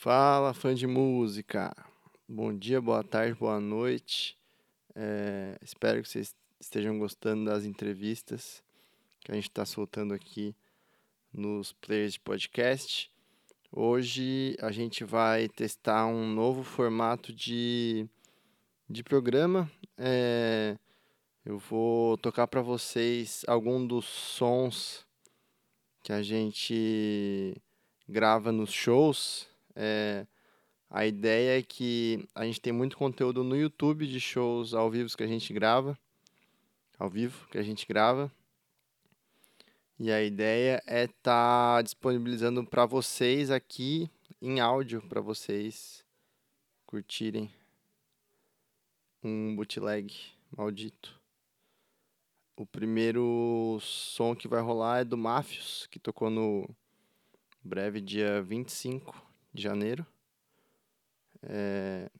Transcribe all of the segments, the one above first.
Fala, fã de música! Bom dia, boa tarde, boa noite. É, espero que vocês estejam gostando das entrevistas que a gente está soltando aqui nos players de podcast. Hoje a gente vai testar um novo formato de, de programa. É, eu vou tocar para vocês algum dos sons que a gente grava nos shows. É, a ideia é que a gente tem muito conteúdo no YouTube de shows ao vivo que a gente grava, ao vivo que a gente grava. E a ideia é estar tá disponibilizando para vocês aqui em áudio para vocês curtirem um bootleg maldito. O primeiro som que vai rolar é do Mafios, que tocou no breve dia 25 de janeiro. É,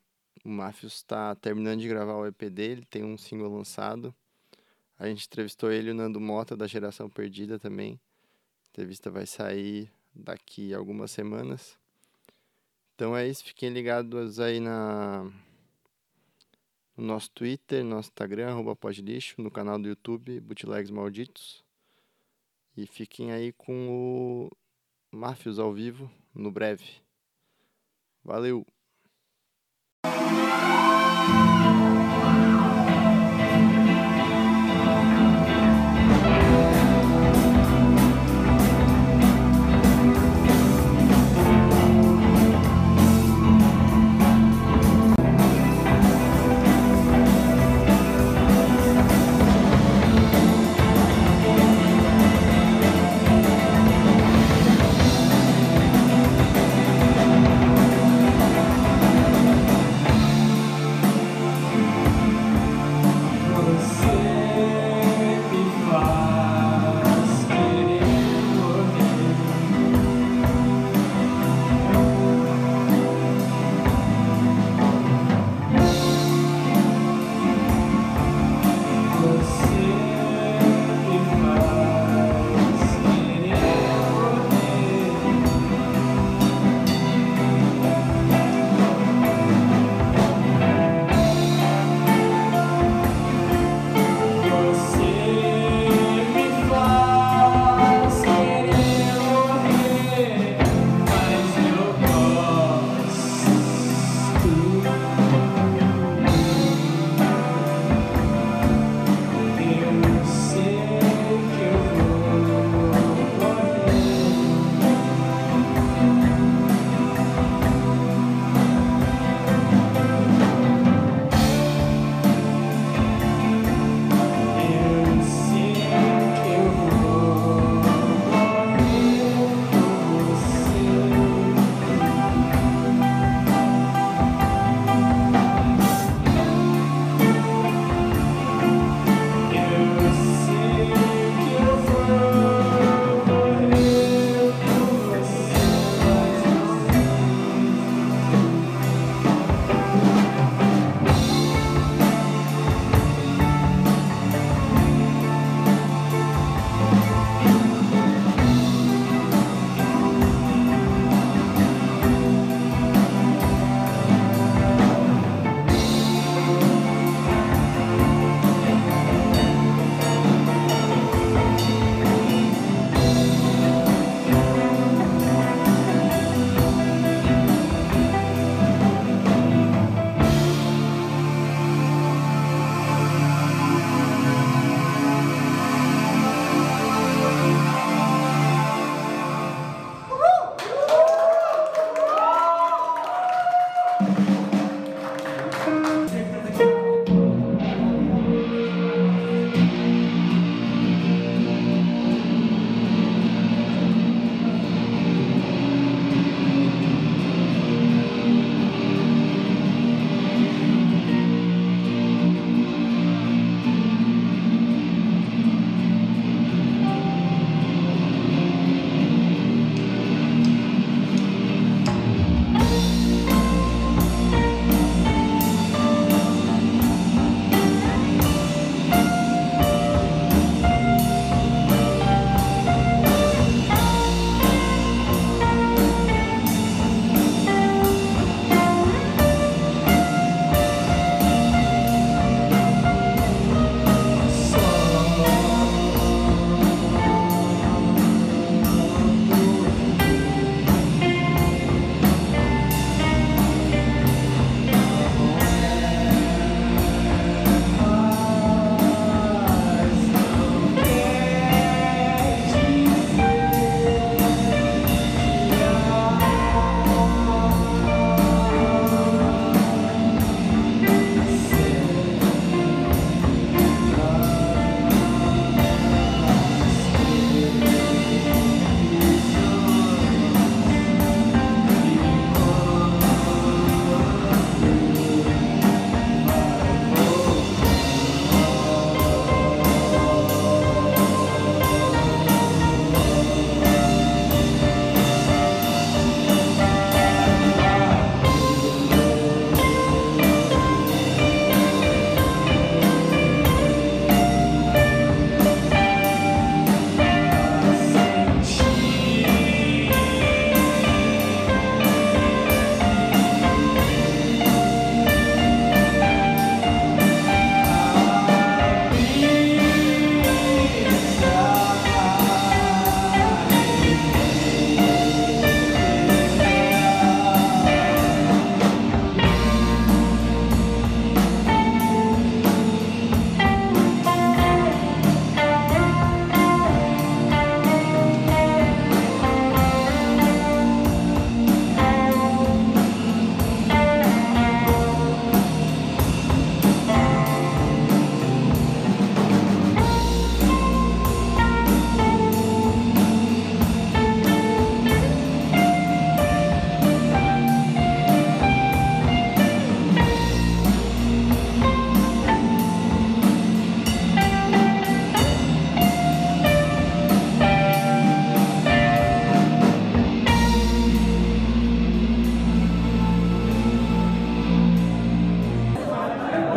o Mafios está terminando de gravar o EP dele, tem um single lançado. A gente entrevistou ele o Nando Mota, da Geração Perdida também. A entrevista vai sair daqui algumas semanas. Então é isso, fiquem ligados aí na, no nosso Twitter, nosso Instagram, arroba no canal do YouTube, Bootlegs Malditos. E fiquem aí com o Mafios ao vivo, no breve. Valeu!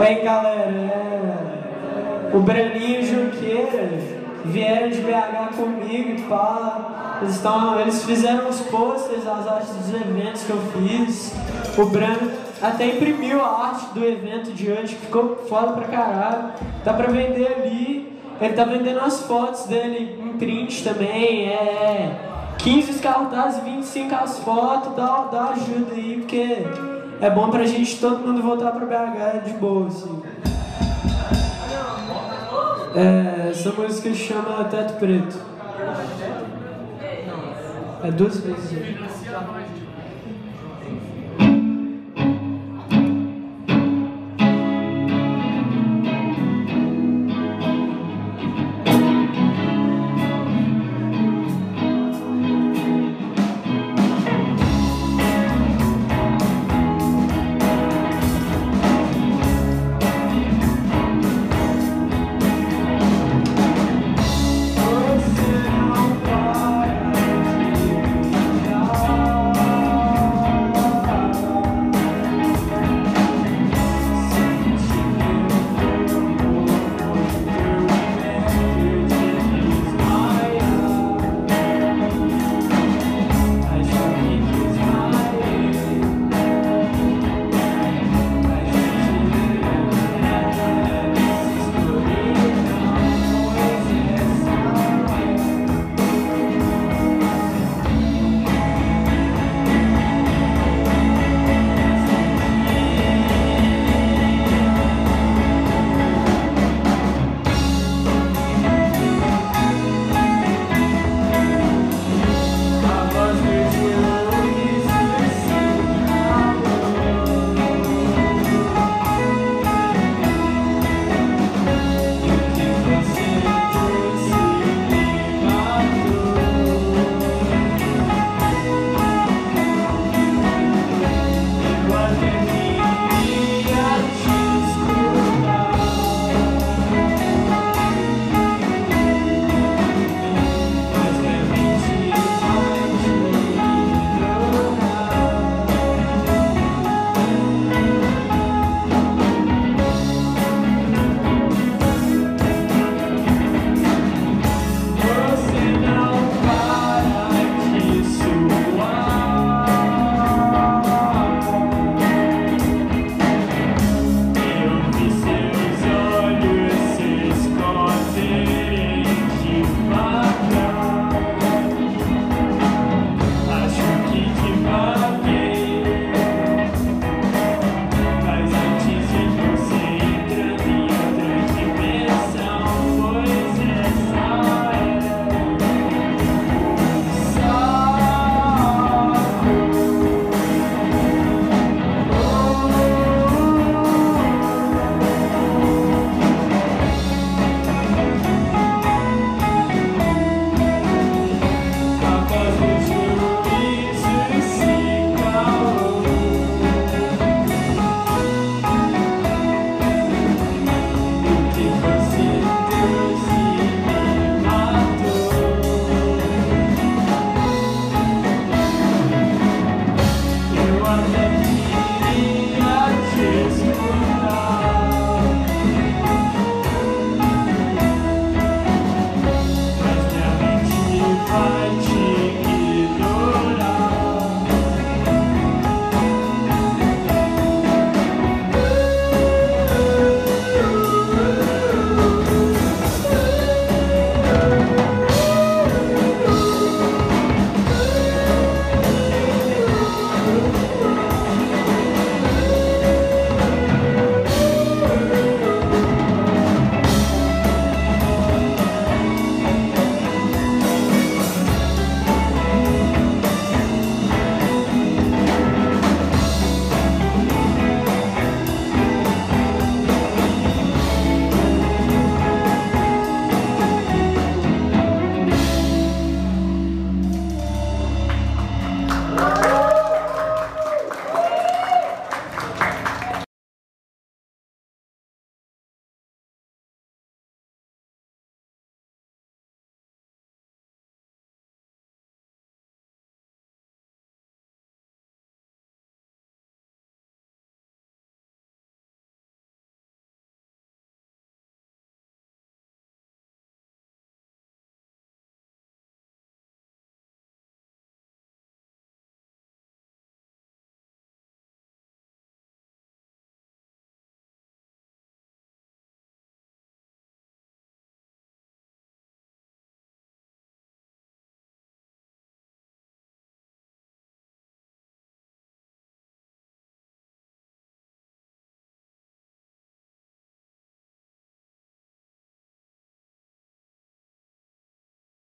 Aí galera, o Braninho e o Junqueira vieram de BH comigo e pá. Eles, tão, eles fizeram os posters, as artes dos eventos que eu fiz. O Brano até imprimiu a arte do evento de hoje, que ficou foda pra caralho. Dá pra vender ali. Ele tá vendendo as fotos dele em print também. É 15 os cartazes, 25 as fotos. Dá, dá ajuda aí, porque é bom pra gente todo mundo voltar pra BH de boa, assim. É, essa música chama Teto Preto. É duas vezes.